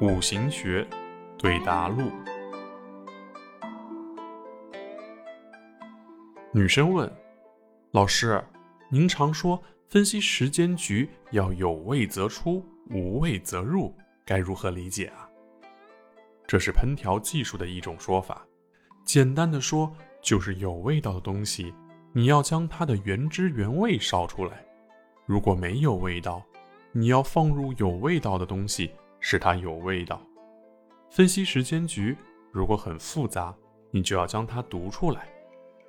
五行学对答录。女生问：“老师，您常说分析时间局要有位则出，无位则入，该如何理解啊？”这是烹调技术的一种说法。简单的说，就是有味道的东西，你要将它的原汁原味烧出来；如果没有味道，你要放入有味道的东西，使它有味道。分析时间局，如果很复杂，你就要将它读出来；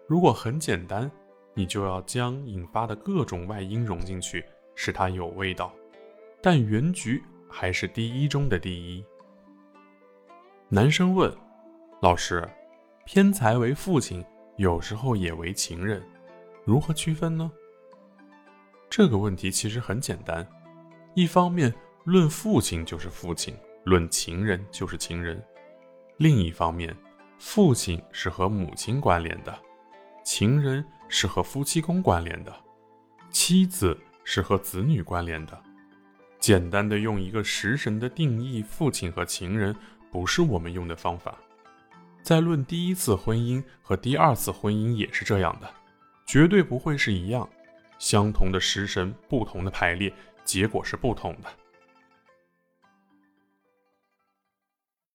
如果很简单，你就要将引发的各种外因融进去，使它有味道。但原局还是第一中的第一。男生问：“老师，偏财为父亲，有时候也为情人，如何区分呢？”这个问题其实很简单。一方面，论父亲就是父亲，论情人就是情人；另一方面，父亲是和母亲关联的，情人是和夫妻宫关联的，妻子是和子女关联的。简单的用一个食神的定义父亲和情人，不是我们用的方法。在论第一次婚姻和第二次婚姻也是这样的，绝对不会是一样，相同的食神，不同的排列。结果是不同的。